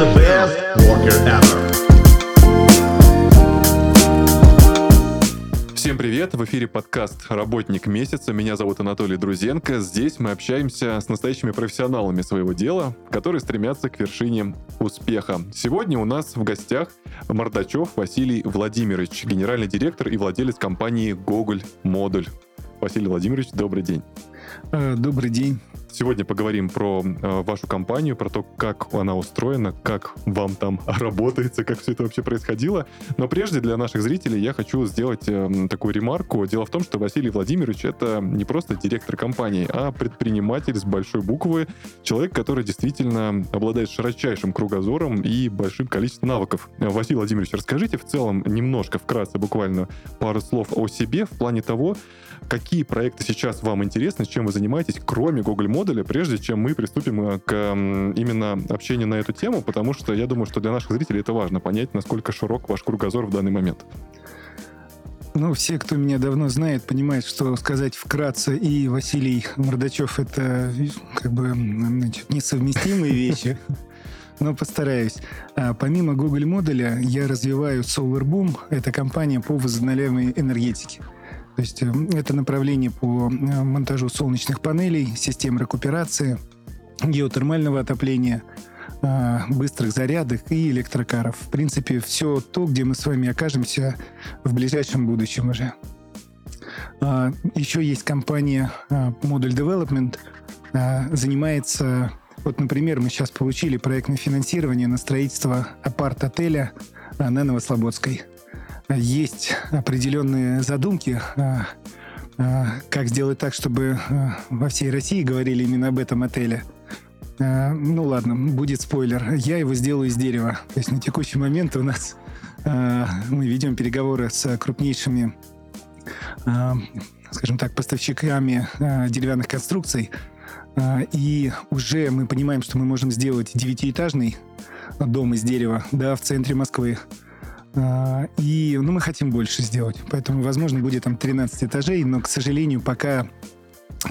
the best worker ever. Всем привет! В эфире подкаст «Работник месяца». Меня зовут Анатолий Друзенко. Здесь мы общаемся с настоящими профессионалами своего дела, которые стремятся к вершине успеха. Сегодня у нас в гостях Мордачев Василий Владимирович, генеральный директор и владелец компании «Гоголь Модуль». Василий Владимирович, добрый день. Э, добрый день. Сегодня поговорим про э, вашу компанию, про то, как она устроена, как вам там работается, как все это вообще происходило. Но прежде для наших зрителей я хочу сделать э, такую ремарку. Дело в том, что Василий Владимирович это не просто директор компании, а предприниматель с большой буквы, человек, который действительно обладает широчайшим кругозором и большим количеством навыков. Василий Владимирович, расскажите в целом немножко, вкратце, буквально пару слов о себе в плане того, какие проекты сейчас вам интересны, чем вы занимаетесь, кроме Google модуля, прежде чем мы приступим э, к именно общению на эту тему, потому что я думаю, что для наших зрителей это важно, понять, насколько широк ваш кругозор в данный момент. Ну, все, кто меня давно знает, понимают, что сказать вкратце и Василий Мордачев это как бы значит, несовместимые вещи. Но постараюсь. А, помимо Google модуля я развиваю SolarBoom. Это компания по возобновляемой энергетике. То есть э, это направление по э, монтажу солнечных панелей, систем рекуперации, геотермального отопления, э, быстрых зарядок и электрокаров. В принципе, все то, где мы с вами окажемся в ближайшем будущем уже. А, Еще есть компания Model Development, занимается... Вот, например, мы сейчас получили проектное финансирование на строительство апарт-отеля на Новослободской есть определенные задумки, а, а, как сделать так, чтобы а, во всей России говорили именно об этом отеле. Ну ладно, будет спойлер. Я его сделаю из дерева. То есть на текущий момент у нас мы ведем переговоры с крупнейшими, скажем так, поставщиками деревянных конструкций. И уже мы понимаем, что мы можем сделать девятиэтажный дом из дерева да, в центре Москвы. А, и ну, мы хотим больше сделать. Поэтому, возможно, будет там 13 этажей, но, к сожалению, пока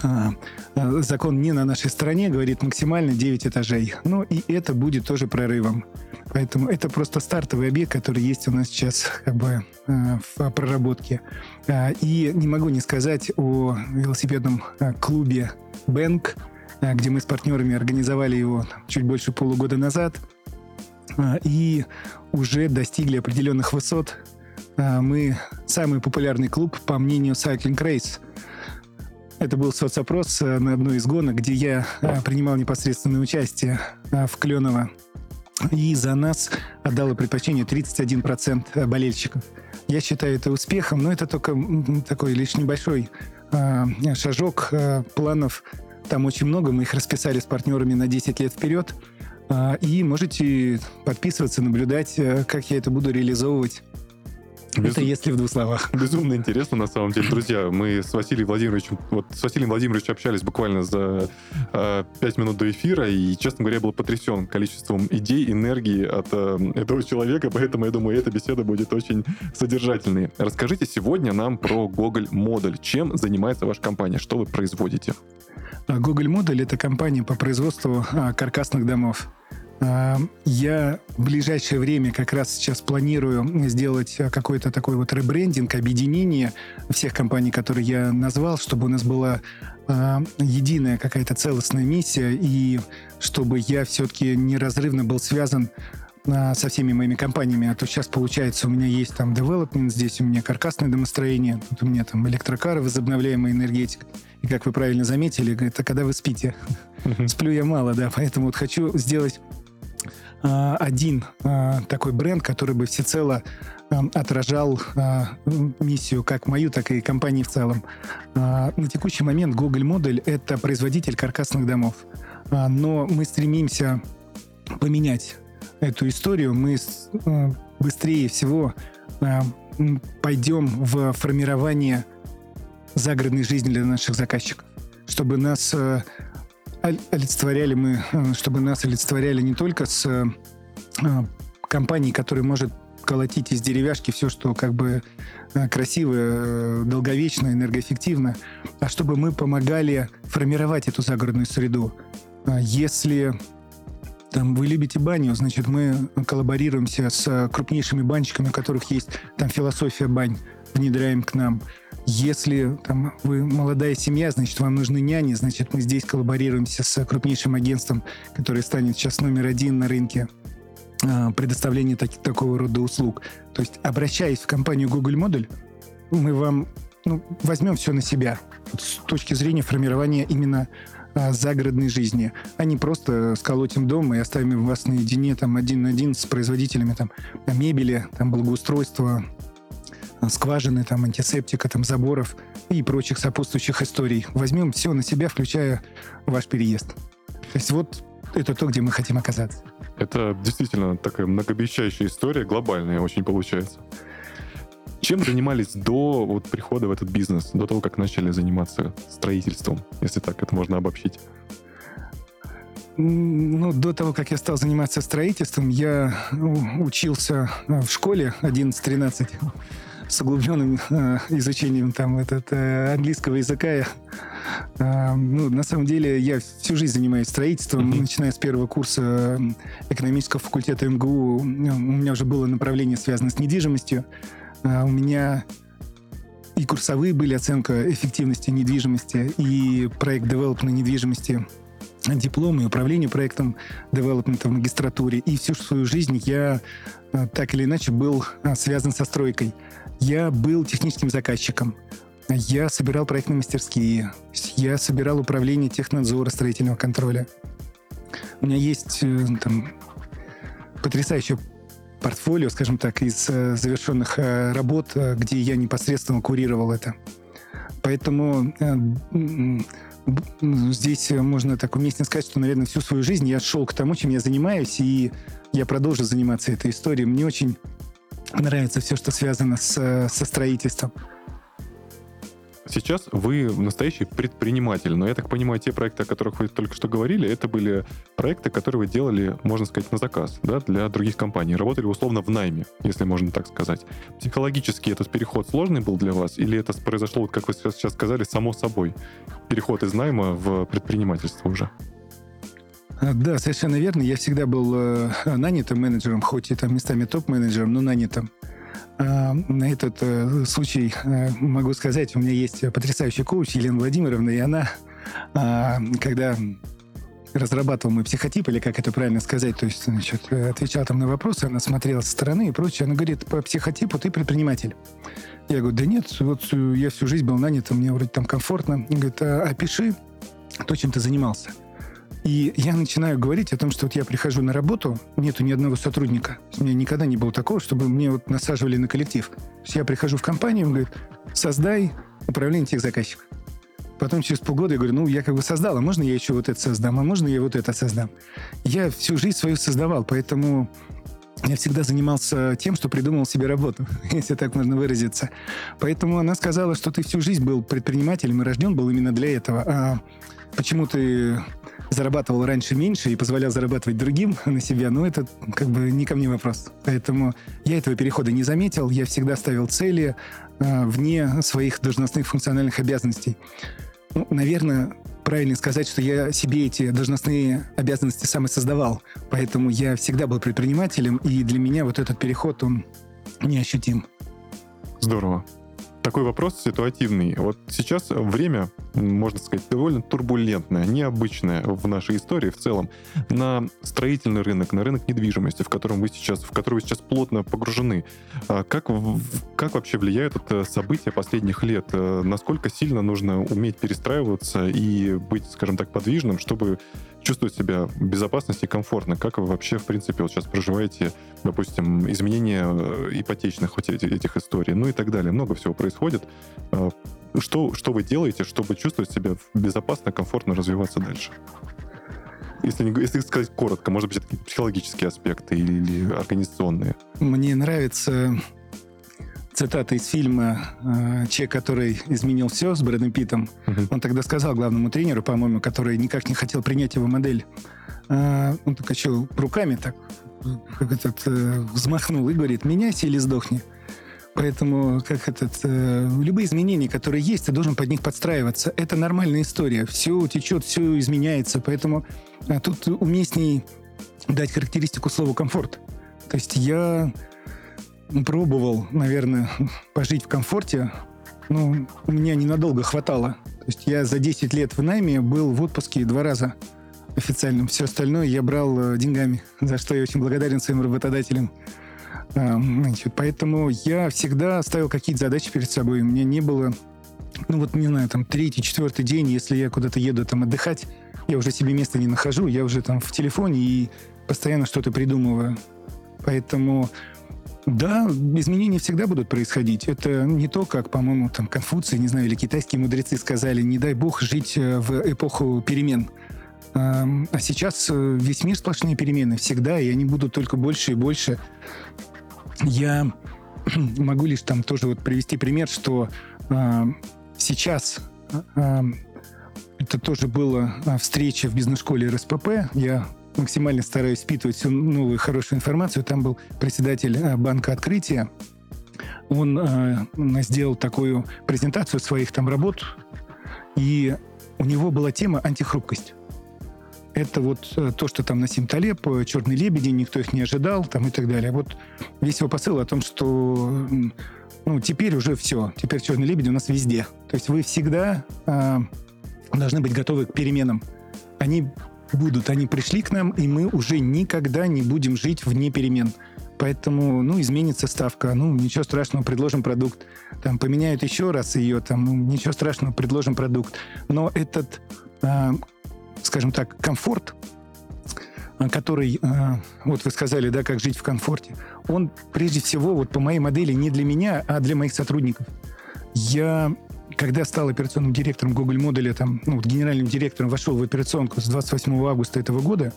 а, а, закон не на нашей стороне, говорит максимально 9 этажей. Ну и это будет тоже прорывом. Поэтому это просто стартовый объект, который есть у нас сейчас как бы в проработке. И не могу не сказать о велосипедном клубе Бэнк, где мы с партнерами организовали его чуть больше полугода назад. И уже достигли определенных высот. А, мы самый популярный клуб, по мнению Cycling Race. Это был соцопрос э, на одной из гонок, где я э, принимал непосредственное участие в Кленово. И за нас отдало предпочтение 31% болельщиков. Я считаю это успехом, но это только такой лишь небольшой шажок планов. Там очень много, мы их расписали с партнерами на 10 лет вперед. А, и можете подписываться, наблюдать, э, как я это буду реализовывать. Без... Это если в двух словах. Безумно интересно, на самом деле, друзья. Мы с Василием Владимировичем, вот с Василием Владимировичем общались буквально за э, 5 минут до эфира, и, честно говоря, был потрясен количеством идей, энергии от э, этого человека, поэтому, я думаю, эта беседа будет очень содержательной. Расскажите сегодня нам про Google Модуль. Чем занимается ваша компания? Что вы производите? Google Модуль — это компания по производству а, каркасных домов. А, я в ближайшее время как раз сейчас планирую сделать какой-то такой вот ребрендинг, объединение всех компаний, которые я назвал, чтобы у нас была а, единая какая-то целостная миссия, и чтобы я все-таки неразрывно был связан а, со всеми моими компаниями. А то сейчас получается у меня есть там development, здесь у меня каркасное домостроение, тут у меня там электрокары, возобновляемая энергетика. И как вы правильно заметили, это когда вы спите. Сплю я мало, да, поэтому вот хочу сделать а, один а, такой бренд, который бы всецело а, отражал миссию как мою, так и компании в целом. На текущий момент Google Модель — это производитель каркасных домов. Но мы стремимся поменять эту историю. Мы быстрее всего пойдем в формирование загородной жизни для наших заказчиков, чтобы нас олицетворяли мы, э, чтобы нас олицетворяли не только с э, компанией, которая может колотить из деревяшки все, что как бы э, красиво, долговечно, энергоэффективно, а чтобы мы помогали формировать эту загородную среду. Если там, вы любите баню, значит, мы коллаборируемся с крупнейшими банщиками, у которых есть там философия бань, внедряем к нам. Если там, вы молодая семья, значит, вам нужны няни, значит, мы здесь коллаборируемся с крупнейшим агентством, которое станет сейчас номер один на рынке а, предоставления так, такого рода услуг. То есть, обращаясь в компанию Google Модуль, мы вам ну, возьмем все на себя с точки зрения формирования именно а, загородной жизни, а не просто сколотим дом и оставим вас наедине там один на один с производителями там мебели, там благоустройства, скважины, там антисептика, там заборов и прочих сопутствующих историй. Возьмем все на себя, включая ваш переезд. То есть вот это то, где мы хотим оказаться. Это действительно такая многообещающая история, глобальная очень получается. Чем занимались до вот, прихода в этот бизнес, до того, как начали заниматься строительством, если так это можно обобщить? Ну, до того, как я стал заниматься строительством, я ну, учился в школе 11-13 с углубленным э, изучением там этот, э, английского языка. Э, ну, на самом деле я всю жизнь занимаюсь строительством, mm-hmm. начиная с первого курса экономического факультета МГУ. У меня уже было направление, связанное с недвижимостью. А, у меня и курсовые были оценка эффективности недвижимости, и проект девелопмента недвижимости, диплом и управление проектом девелопмента в магистратуре. И всю свою жизнь я а, так или иначе был а, связан со стройкой. Я был техническим заказчиком. Я собирал проектные мастерские. Я собирал управление технадзора строительного контроля. У меня есть э, там, потрясающая портфолио, скажем так, из э, завершенных э, работ, э, где я непосредственно курировал это. Поэтому здесь можно так уместно сказать, что, наверное, всю свою жизнь я шел к тому, чем я занимаюсь, и я продолжу заниматься этой историей. Мне очень нравится все, что связано с, со строительством. Сейчас вы настоящий предприниматель, но я так понимаю, те проекты, о которых вы только что говорили, это были проекты, которые вы делали, можно сказать, на заказ, да, для других компаний. Работали условно в найме, если можно так сказать. Психологически этот переход сложный был для вас, или это произошло, вот как вы сейчас сказали, само собой? Переход из найма в предпринимательство уже? Да, совершенно верно. Я всегда был э, нанятым менеджером, хоть и там местами топ-менеджером, но нанятым. А, на этот э, случай э, могу сказать, у меня есть потрясающий коуч Елена Владимировна, и она, а, когда разрабатывал мой психотип, или как это правильно сказать, то есть, значит, отвечал там на вопросы, она смотрела со стороны и прочее, она говорит, по психотипу ты предприниматель. Я говорю, да нет, вот я всю жизнь был нанят, мне вроде там комфортно. Она говорит, а опиши то, чем ты занимался. И я начинаю говорить о том, что вот я прихожу на работу, нету ни одного сотрудника. У меня никогда не было такого, чтобы мне вот насаживали на коллектив. То есть я прихожу в компанию, он говорит, создай управление тех заказчиков. Потом через полгода я говорю, ну, я как бы создал, а можно я еще вот это создам, а можно я вот это создам? Я всю жизнь свою создавал, поэтому я всегда занимался тем, что придумал себе работу, если так можно выразиться. Поэтому она сказала, что ты всю жизнь был предпринимателем и рожден был именно для этого. А почему ты зарабатывал раньше меньше и позволял зарабатывать другим на себя, ну, это как бы не ко мне вопрос. Поэтому я этого перехода не заметил. Я всегда ставил цели э, вне своих должностных функциональных обязанностей. Ну, наверное, правильно сказать, что я себе эти должностные обязанности сам и создавал. Поэтому я всегда был предпринимателем, и для меня вот этот переход, он неощутим. Здорово такой вопрос ситуативный. Вот сейчас время, можно сказать, довольно турбулентное, необычное в нашей истории в целом. На строительный рынок, на рынок недвижимости, в котором вы сейчас, в который вы сейчас плотно погружены. А как, как вообще влияют это события последних лет? Э, насколько сильно нужно уметь перестраиваться и быть, скажем так, подвижным, чтобы чувствовать себя в безопасности и комфортно? Как вы вообще, в принципе, вот сейчас проживаете, допустим, изменения э, ипотечных вот этих, этих историй, ну и так далее. Много всего происходит. А, что, что вы делаете, чтобы чувствовать себя безопасно, комфортно развиваться дальше? Если, не, если сказать коротко, может быть, это психологические аспекты или, или организационные? Мне нравится цитата из фильма э, «Человек, который изменил все» с Брэдом Питтом. Uh-huh. Он тогда сказал главному тренеру, по-моему, который никак не хотел принять его модель, э, он так еще руками так как этот, э, взмахнул и говорит, меняйся или сдохни. Поэтому как этот, э, любые изменения, которые есть, ты должен под них подстраиваться. Это нормальная история. Все течет, все изменяется. Поэтому а тут уместней дать характеристику слову комфорт. То есть я пробовал, наверное, пожить в комфорте, но меня ненадолго хватало. То есть я за 10 лет в найме был в отпуске два раза официальным. Все остальное я брал э, деньгами, за что я очень благодарен своим работодателям. А, значит, поэтому я всегда ставил какие-то задачи перед собой. У меня не было, ну вот, не знаю, там, третий, четвертый день, если я куда-то еду там отдыхать, я уже себе места не нахожу, я уже там в телефоне и постоянно что-то придумываю. Поэтому да, изменения всегда будут происходить. Это не то, как, по-моему, там Конфуций, не знаю, или китайские мудрецы сказали, не дай бог жить э, в эпоху перемен. А сейчас э, весь мир сплошные перемены всегда, и они будут только больше и больше. Я могу лишь там тоже вот привести пример, что э, сейчас э, это тоже была встреча в бизнес-школе РСПП. Я максимально стараюсь впитывать всю новую хорошую информацию. Там был председатель э, банка открытия. Он э, сделал такую презентацию своих там работ, и у него была тема антихрупкость. Это вот э, то, что там Насим Талеб, э, «Черные лебеди», никто их не ожидал, там и так далее. Вот весь его посыл о том, что ну, теперь уже все. Теперь «Черные лебеди» у нас везде. То есть вы всегда э, должны быть готовы к переменам. Они будут. Они пришли к нам, и мы уже никогда не будем жить вне перемен. Поэтому, ну, изменится ставка, ну, ничего страшного, предложим продукт. Там поменяют еще раз ее, там, ну, ничего страшного, предложим продукт. Но этот, э, скажем так, комфорт, который, э, вот вы сказали, да, как жить в комфорте, он прежде всего, вот по моей модели, не для меня, а для моих сотрудников. Я когда стал операционным директором Google модуля, там, ну, генеральным директором, вошел в операционку с 28 августа этого года,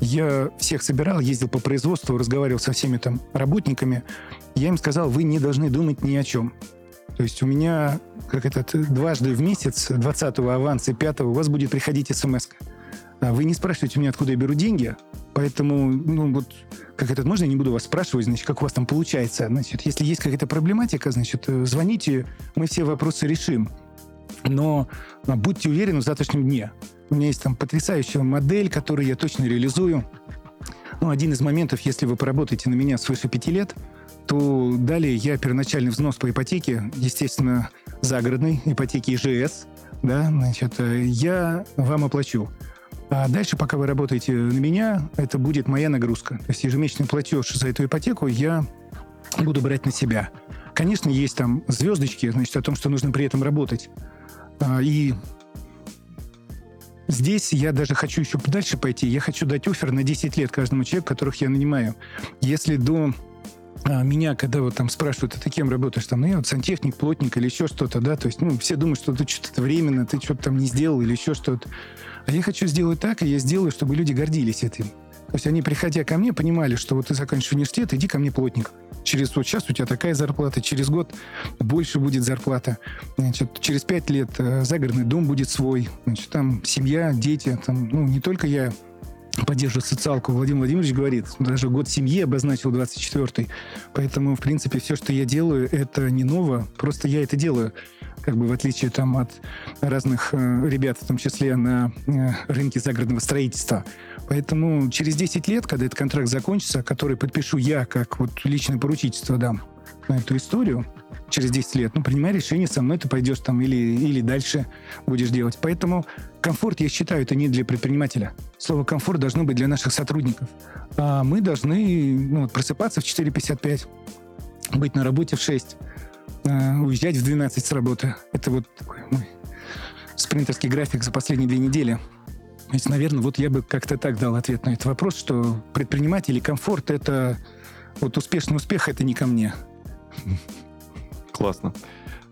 я всех собирал, ездил по производству, разговаривал со всеми там работниками. Я им сказал, вы не должны думать ни о чем. То есть у меня, как этот, дважды в месяц, 20-го аванса и 5 у вас будет приходить смс -ка. А вы не спрашиваете меня, откуда я беру деньги, поэтому, ну, вот, как этот, можно я не буду вас спрашивать, значит, как у вас там получается? Значит, если есть какая-то проблематика, значит, э, звоните, мы все вопросы решим. Но а, будьте уверены в завтрашнем дне. У меня есть там потрясающая модель, которую я точно реализую. Ну, один из моментов, если вы поработаете на меня свыше пяти лет, то далее я первоначальный взнос по ипотеке, естественно, загородной ипотеки ИЖС, да, значит, э, я вам оплачу. А дальше, пока вы работаете на меня, это будет моя нагрузка. То есть ежемесячный платеж за эту ипотеку я буду брать на себя. Конечно, есть там звездочки, значит, о том, что нужно при этом работать. А, и здесь я даже хочу еще дальше пойти. Я хочу дать офер на 10 лет каждому человеку, которых я нанимаю. Если до меня, когда вот там спрашивают, а ты кем работаешь, там, ну, я вот сантехник, плотник или еще что-то, да, то есть, ну, все думают, что ты что-то временно, ты что-то там не сделал или еще что-то. А я хочу сделать так, и я сделаю, чтобы люди гордились этим. То есть они, приходя ко мне, понимали, что вот ты заканчиваешь университет, иди ко мне плотник. Через вот сейчас у тебя такая зарплата, через год больше будет зарплата. Значит, через пять лет э, загородный дом будет свой. Значит, там семья, дети. Там, ну, не только я поддерживаю социалку. Владимир Владимирович говорит, даже год семьи обозначил 24-й. Поэтому, в принципе, все, что я делаю, это не ново, просто я это делаю как бы в отличие там от разных э, ребят, в том числе на э, рынке загородного строительства. Поэтому через 10 лет, когда этот контракт закончится, который подпишу я, как вот личное поручительство дам на эту историю, через 10 лет, ну, принимай решение, со мной ты пойдешь там или, или дальше будешь делать. Поэтому комфорт, я считаю, это не для предпринимателя. Слово комфорт должно быть для наших сотрудников. А мы должны ну, просыпаться в 4.55, быть на работе в 6, э, уезжать в 12 с работы. Это вот такой мой спринтерский график за последние две недели. То есть, наверное, вот я бы как-то так дал ответ на этот вопрос, что предприниматели комфорт — это вот успешный успех — это не ко мне. Классно.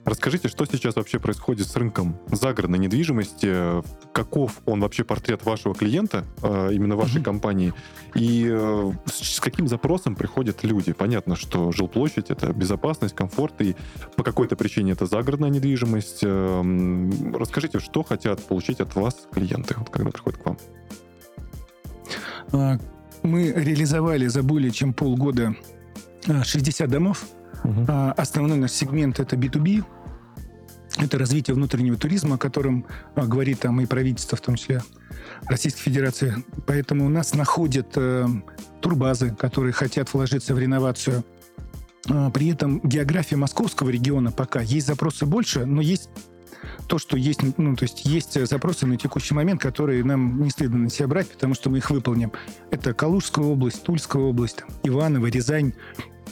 Расскажите, что сейчас вообще происходит с рынком загородной недвижимости? Каков он вообще портрет вашего клиента, э, именно вашей mm-hmm. компании? И э, с каким запросом приходят люди? Понятно, что жилплощадь — это безопасность, комфорт, и по какой-то причине это загородная недвижимость. Эм, расскажите, что хотят получить от вас клиенты, вот, когда приходят к вам? А, мы реализовали за более чем полгода 60 домов, Угу. Основной наш сегмент это B2B. это развитие внутреннего туризма, о котором а, говорит там и правительство, в том числе Российской Федерации. Поэтому у нас находят э, турбазы, которые хотят вложиться в реновацию. А, при этом география московского региона пока есть запросы больше, но есть то, что есть, ну, то есть есть запросы на текущий момент, которые нам не стыдно на себя брать, потому что мы их выполним. Это Калужская область, Тульская область, Иваново, Рязань.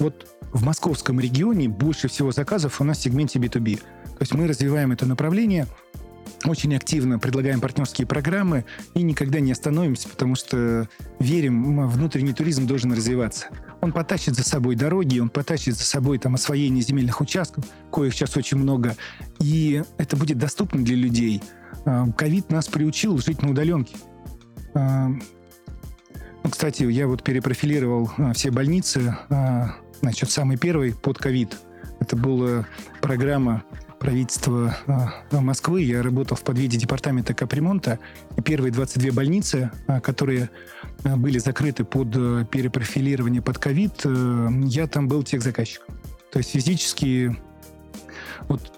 Вот в московском регионе больше всего заказов у нас в сегменте B2B. То есть мы развиваем это направление, очень активно предлагаем партнерские программы и никогда не остановимся, потому что верим, внутренний туризм должен развиваться. Он потащит за собой дороги, он потащит за собой там освоение земельных участков, коих сейчас очень много, и это будет доступно для людей. А, ковид нас приучил жить на удаленке. А, ну, кстати, я вот перепрофилировал а, все больницы. Значит, самый первый под ковид. Это была программа правительства а, Москвы. Я работал в подвиде департамента капремонта. И первые 22 больницы, а, которые а, были закрыты под перепрофилирование под ковид, я там был техзаказчиком. То есть физически вот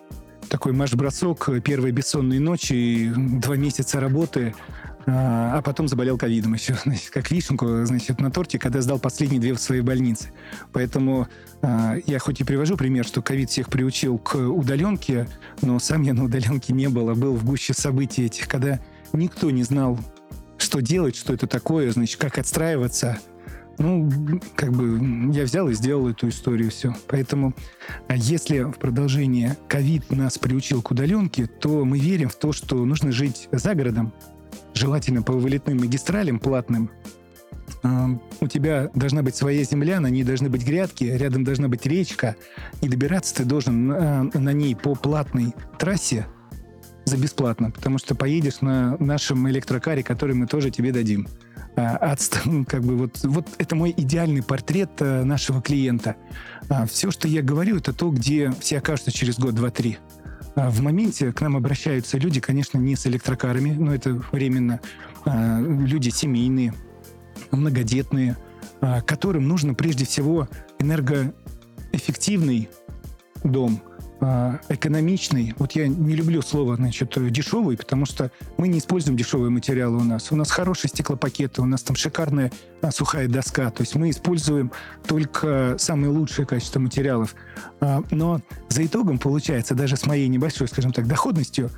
такой марш-бросок, первые бессонные ночи, два месяца работы – а, а потом заболел ковидом еще, значит, как вишенку, значит, на торте, когда сдал последние две в своей больнице. Поэтому э, я хоть и привожу пример, что ковид всех приучил к удаленке, но сам я на удаленке не был, а был в гуще событий этих, когда никто не знал, что делать, что это такое, значит, как отстраиваться. Ну, как бы я взял и сделал эту историю, все. Поэтому а если в продолжение ковид нас приучил к удаленке, то мы верим в то, что нужно жить за городом, желательно по вылетным магистралям платным, у тебя должна быть своя земля, на ней должны быть грядки, рядом должна быть речка, и добираться ты должен на, на ней по платной трассе за бесплатно, потому что поедешь на нашем электрокаре, который мы тоже тебе дадим. А, от, как бы вот, вот это мой идеальный портрет э, нашего клиента. А, все, что я говорю, это то, где все окажутся через год, два, три. А в моменте к нам обращаются люди, конечно, не с электрокарами, но это временно, а, люди семейные, многодетные, а, которым нужно прежде всего энергоэффективный дом – экономичный. Вот я не люблю слово, значит, дешевый, потому что мы не используем дешевые материалы у нас. У нас хорошие стеклопакеты, у нас там шикарная а, сухая доска. То есть мы используем только самые лучшие качества материалов. А, но за итогом получается, даже с моей небольшой, скажем так, доходностью,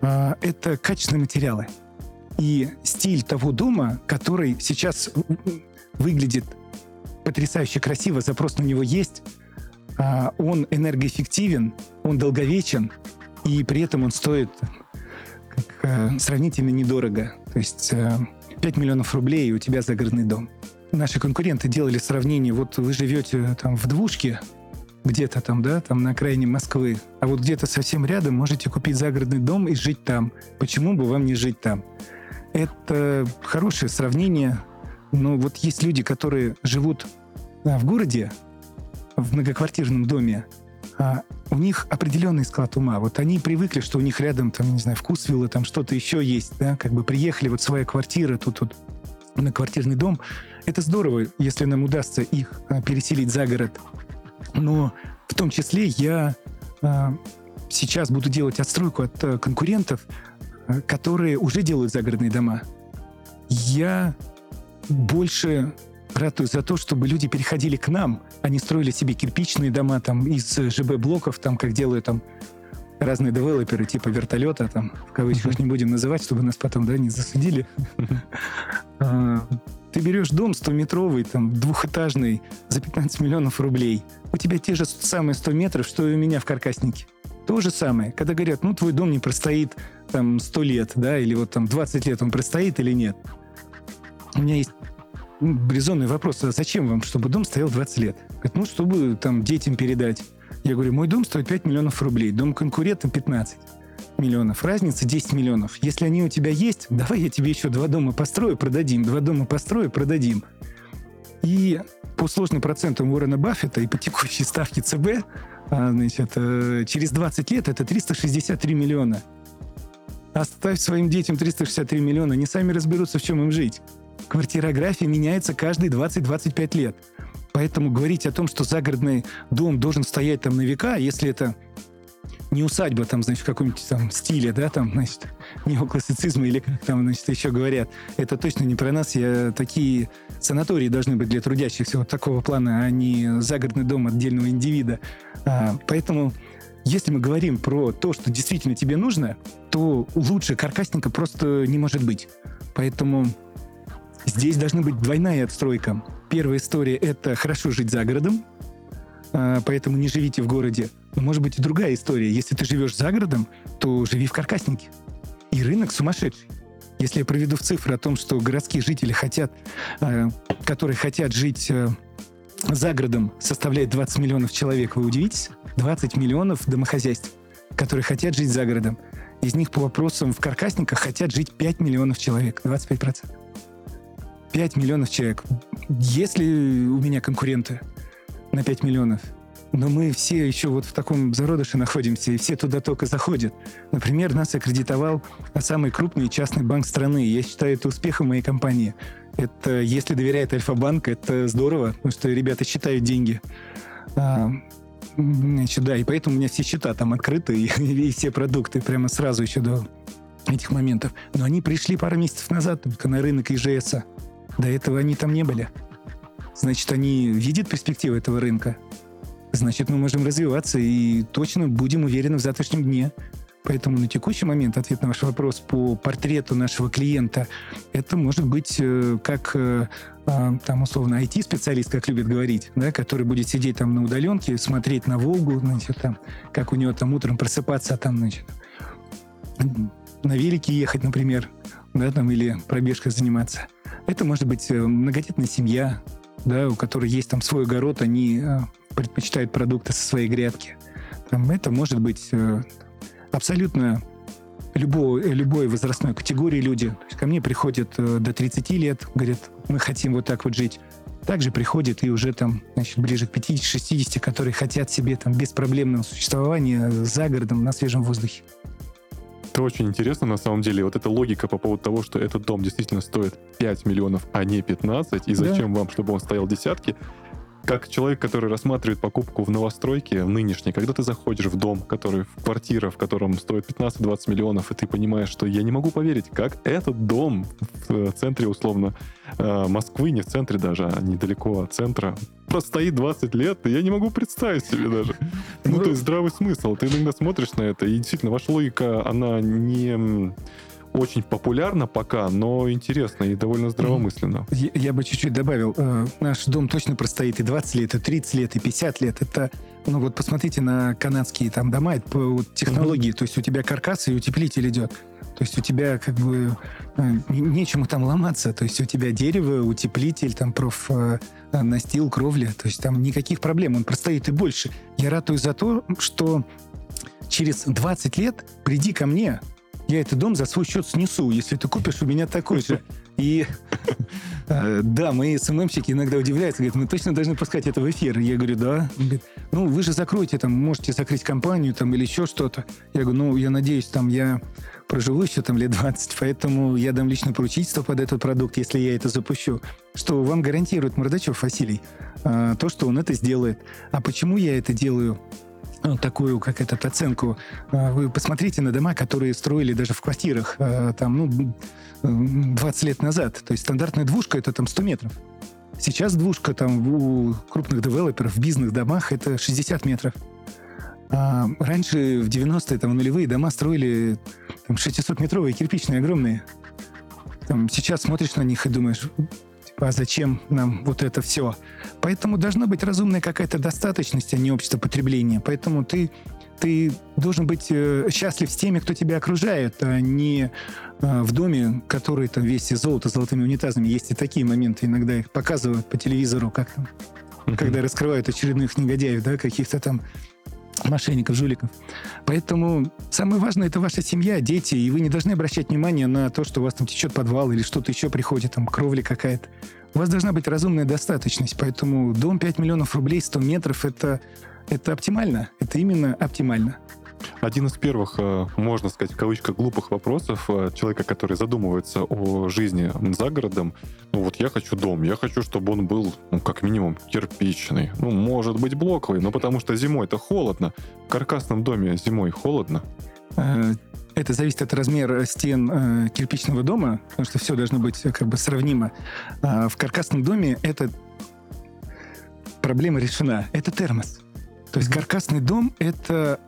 а, это качественные материалы. И стиль того дома, который сейчас выглядит потрясающе красиво, запрос на него есть, а, он энергоэффективен, он долговечен, и при этом он стоит как, э, сравнительно недорого. То есть 5 миллионов рублей, и у тебя загородный дом. Наши конкуренты делали сравнение, вот вы живете там в двушке, где-то там, да, там на окраине Москвы, а вот где-то совсем рядом можете купить загородный дом и жить там. Почему бы вам не жить там? Это хорошее сравнение, но вот есть люди, которые живут в городе, в многоквартирном доме, а, у них определенный склад ума. Вот они привыкли, что у них рядом, там, не знаю, вкусвиллы, там что-то еще есть, да, как бы приехали, вот своя квартира, тут вот на квартирный дом. Это здорово, если нам удастся их а, переселить за город. Но в том числе я а, сейчас буду делать отстройку от а, конкурентов, а, которые уже делают загородные дома. Я больше ратую за то, чтобы люди переходили к нам, они строили себе кирпичные дома там из ЖБ-блоков, там, как делают там разные девелоперы типа вертолета, там, в кавычках не будем называть, чтобы нас потом, да, не засудили. А, ты берешь дом 100-метровый, там, двухэтажный, за 15 миллионов рублей. У тебя те же самые 100 метров, что и у меня в каркаснике. То же самое. Когда говорят, ну, твой дом не простоит там 100 лет, да, или вот там 20 лет он простоит или нет. У меня есть резонный вопрос, а зачем вам, чтобы дом стоял 20 лет? Говорит, ну, чтобы там детям передать. Я говорю, мой дом стоит 5 миллионов рублей, дом конкурента 15 миллионов. Разница 10 миллионов. Если они у тебя есть, давай я тебе еще два дома построю, продадим. Два дома построю, продадим. И по сложным процентам Уоррена Баффета и по текущей ставке ЦБ, а, значит, э, через 20 лет это 363 миллиона. Оставь своим детям 363 миллиона, они сами разберутся, в чем им жить квартирография меняется каждые 20-25 лет. Поэтому говорить о том, что загородный дом должен стоять там на века, если это не усадьба там, значит, в каком-нибудь там стиле, да, там, значит, неоклассицизма или как там, значит, еще говорят. Это точно не про нас. Я, такие санатории должны быть для трудящихся вот такого плана, а не загородный дом отдельного индивида. А, поэтому если мы говорим про то, что действительно тебе нужно, то лучше каркасника просто не может быть. Поэтому здесь должна быть двойная отстройка. Первая история — это хорошо жить за городом, а, поэтому не живите в городе. Но может быть и другая история. Если ты живешь за городом, то живи в каркаснике. И рынок сумасшедший. Если я проведу в цифры о том, что городские жители хотят, а, которые хотят жить э, за городом, составляет 20 миллионов человек, вы удивитесь? 20 миллионов домохозяйств, которые хотят жить за городом. Из них по вопросам в каркасниках хотят жить 5 миллионов человек, 25%. 5 миллионов человек. Если у меня конкуренты на 5 миллионов, но мы все еще вот в таком зародыше находимся, и все туда только заходят. Например, нас аккредитовал самый крупный частный банк страны. Я считаю это успехом моей компании. Это, если доверяет Альфа-банк, это здорово, потому что ребята считают деньги. А, значит, да, и поэтому у меня все счета там открыты, и, и все продукты прямо сразу еще до этих моментов. Но они пришли пару месяцев назад только на рынок ИЖС. До этого они там не были. Значит, они видят перспективы этого рынка. Значит, мы можем развиваться и точно будем уверены в завтрашнем дне. Поэтому на текущий момент ответ на ваш вопрос по портрету нашего клиента, это может быть э, как э, а, там условно IT-специалист, как любят говорить, да, который будет сидеть там на удаленке, смотреть на Волгу, значит, там, как у него там утром просыпаться, там, значит, на велике ехать, например, да, там, или пробежкой заниматься. Это может быть э, многодетная семья, да, у которой есть там свой огород, они предпочитают продукты со своей грядки. Там, это может быть абсолютно любой, любой возрастной категории люди. То есть ко мне приходят э, до 30 лет, говорят, мы хотим вот так вот жить. Также приходят и уже там, значит, ближе к 50-60, которые хотят себе там беспроблемного существования за городом на свежем воздухе. Это очень интересно, на самом деле. Вот эта логика по поводу того, что этот дом действительно стоит 5 миллионов, а не 15, и зачем да. вам, чтобы он стоял десятки, как человек, который рассматривает покупку в новостройке, в нынешней, когда ты заходишь в дом, который в квартира, в котором стоит 15-20 миллионов, и ты понимаешь, что я не могу поверить, как этот дом в э, центре, условно, э, Москвы, не в центре даже, а недалеко от центра, простоит 20 лет, и я не могу представить себе даже. Ну, то есть здравый смысл. Ты иногда смотришь на это, и действительно, ваша логика, она не очень популярно пока, но интересно и довольно здравомысленно. Я, я бы чуть-чуть добавил. Э, наш дом точно простоит и 20 лет, и 30 лет, и 50 лет. Это, ну вот посмотрите на канадские там дома, это по технологии. Mm-hmm. То есть у тебя каркас и утеплитель идет. То есть у тебя как бы э, нечему там ломаться. То есть у тебя дерево, утеплитель, там проф э, настил, кровля. То есть там никаких проблем. Он простоит и больше. Я ратую за то, что через 20 лет приди ко мне, я этот дом за свой счет снесу, если ты купишь у меня такой же. И э, да, мои СММщики иногда удивляются, говорят, мы точно должны пускать это в эфир. Я говорю, да. ну, вы же закроете, там, можете закрыть компанию там или еще что-то. Я говорю, ну, я надеюсь, там, я проживу еще там лет 20, поэтому я дам личное поручительство под этот продукт, если я это запущу, что вам гарантирует Мордачев Василий э, то, что он это сделает. А почему я это делаю? Ну, такую, как этот, оценку. А, вы посмотрите на дома, которые строили даже в квартирах а, там, ну, 20 лет назад. То есть стандартная двушка — это там 100 метров. Сейчас двушка там у крупных девелоперов в бизнес-домах — это 60 метров. А раньше, в 90-е, там, нулевые дома строили там, 600-метровые, кирпичные, огромные. Там, сейчас смотришь на них и думаешь, типа, а зачем нам вот это все? Поэтому должна быть разумная какая-то достаточность, а не общество потребления. Поэтому ты, ты должен быть э, счастлив с теми, кто тебя окружает, а не э, в доме, который там весь из золота, золотыми унитазами. Есть и такие моменты, иногда их показывают по телевизору, как там, когда раскрывают очередных негодяев, да, каких-то там мошенников, жуликов. Поэтому самое важное это ваша семья, дети, и вы не должны обращать внимание на то, что у вас там течет подвал или что-то еще приходит, там кровля какая-то. У вас должна быть разумная достаточность, поэтому дом 5 миллионов рублей, 100 метров это, это оптимально, это именно оптимально. Один из первых, э, можно сказать, в кавычках, глупых вопросов э, человека, который задумывается о жизни за городом. Ну вот я хочу дом, я хочу, чтобы он был, ну, как минимум, кирпичный. Ну, может быть, блоковый, но потому что зимой-то холодно. В каркасном доме зимой холодно. Э, это зависит от размера стен э, кирпичного дома, потому что все должно быть как бы сравнимо. А в каркасном доме эта проблема решена. Это термос. То есть каркасный дом — это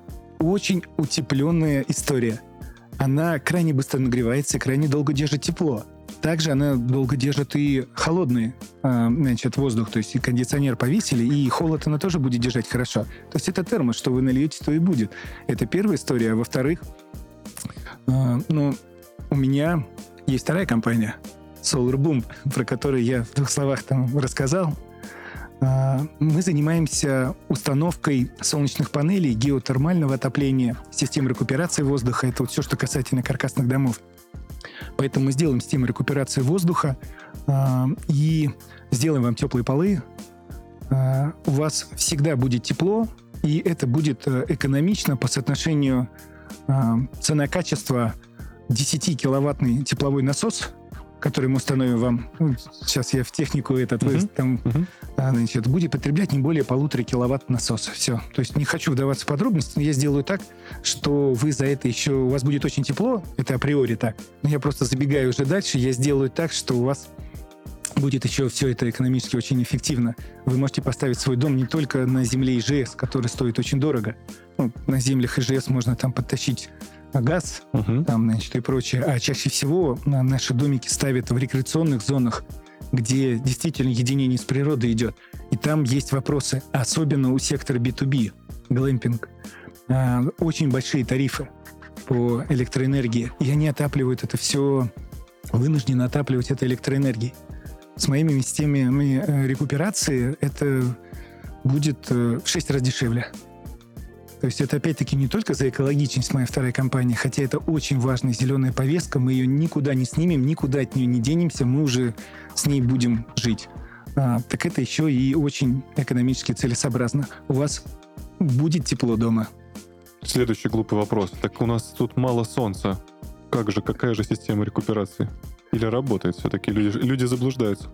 очень утепленная история. Она крайне быстро нагревается и крайне долго держит тепло. Также она долго держит и холодный э, значит, воздух, то есть и кондиционер повесили, и холод она тоже будет держать хорошо. То есть это термос, что вы нальете, то и будет. Это первая история. А во-вторых, э, ну, у меня есть вторая компания, Solar Boom, про которую я в двух словах там рассказал. А, мы занимаемся установкой солнечных панелей, геотермального отопления, систем рекуперации воздуха. Это вот все, что касательно каркасных домов. Поэтому мы сделаем систему рекуперации воздуха э, и сделаем вам теплые полы. Э, у вас всегда будет тепло, и это будет э, экономично по соотношению цена-качество 10-киловаттный тепловой насос – который мы установим вам, ну, сейчас я в технику этот, uh-huh. там, uh-huh. значит, будет потреблять не более полутора киловатт насоса. Все. То есть не хочу вдаваться в подробности, но я сделаю так, что вы за это еще, у вас будет очень тепло, это априори так, но я просто забегаю уже дальше, я сделаю так, что у вас будет еще все это экономически очень эффективно. Вы можете поставить свой дом не только на земле ИЖС, который стоит очень дорого. Ну, на землях ИЖС можно там подтащить газ, угу. там, значит, и прочее. А чаще всего наши домики ставят в рекреационных зонах, где действительно единение с природой идет. И там есть вопросы, особенно у сектора B2B, глэмпинг. А, очень большие тарифы по электроэнергии. И они отапливают это все, вынуждены отапливать это электроэнергией. С моими системами э, рекуперации это будет э, в 6 раз дешевле. То есть это опять-таки не только за экологичность моей второй компании, хотя это очень важная зеленая повестка, мы ее никуда не снимем, никуда от нее не денемся, мы уже с ней будем жить. А, так это еще и очень экономически целесообразно. У вас будет тепло дома. Следующий глупый вопрос. Так у нас тут мало солнца. Как же, какая же система рекуперации? Или работает все-таки? Люди, люди заблуждаются.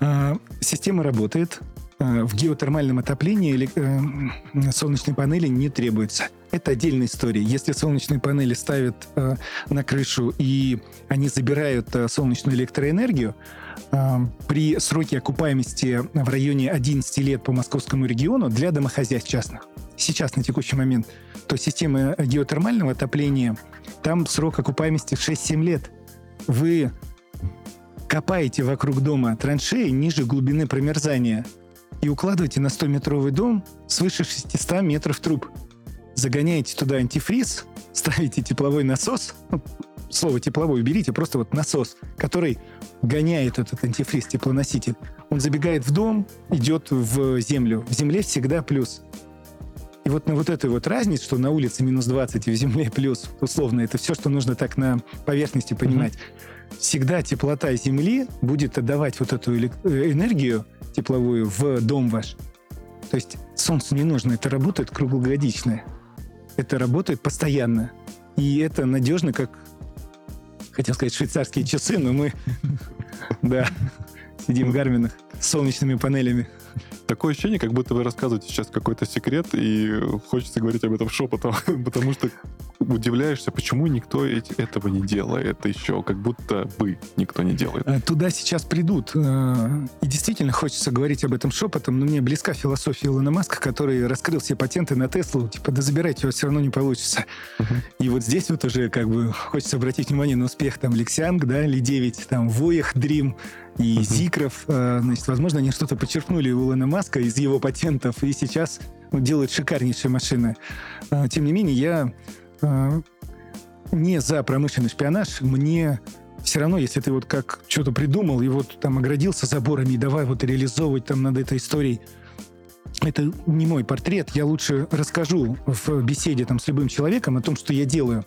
А, система работает. Э, в геотермальном отоплении э, солнечные панели не требуются. Это отдельная история. Если солнечные панели ставят э, на крышу и они забирают солнечную электроэнергию, при сроке окупаемости в районе 11 лет по московскому региону для домохозяйств частных, сейчас на текущий момент, то система геотермального отопления, там срок окупаемости 6-7 лет. Вы копаете вокруг дома траншеи ниже глубины промерзания – и укладываете на 100-метровый дом свыше 600 метров труб. Загоняете туда антифриз, ставите тепловой насос, ну, слово тепловой уберите, просто вот насос, который гоняет этот антифриз, теплоноситель. Он забегает в дом, идет в землю. В земле всегда плюс. И вот на вот этой вот разнице, что на улице минус 20 и в земле плюс, условно, это все, что нужно так на поверхности понимать. Mm-hmm. Всегда теплота земли будет отдавать вот эту э, энергию тепловую в дом ваш. То есть солнцу не нужно, это работает круглогодично. Это работает постоянно. И это надежно, как, хотел сказать, швейцарские часы, но мы, да, сидим в гарминах с солнечными панелями. Такое ощущение, как будто вы рассказываете сейчас какой-то секрет, и хочется говорить об этом шепотом, потому что удивляешься, почему никто этого не делает еще, как будто бы никто не делает. А, туда сейчас придут. Э, и действительно хочется говорить об этом шепотом, но мне близка философия Илона Маска, который раскрыл все патенты на Теслу, типа, да забирайте, у вас все равно не получится. Uh-huh. И вот здесь вот уже как бы хочется обратить внимание на успех там Лексианг, да, Ли 9, там Воях, Дрим и uh-huh. Зикров. Э, значит, возможно, они что-то подчеркнули Илона Маска из его патентов, и сейчас ну, делают шикарнейшие машины. Э, тем не менее, я а, не за промышленный шпионаж, мне все равно, если ты вот как что-то придумал и вот там оградился заборами и давай вот реализовывать там над этой историей, это не мой портрет, я лучше расскажу в беседе там с любым человеком о том, что я делаю.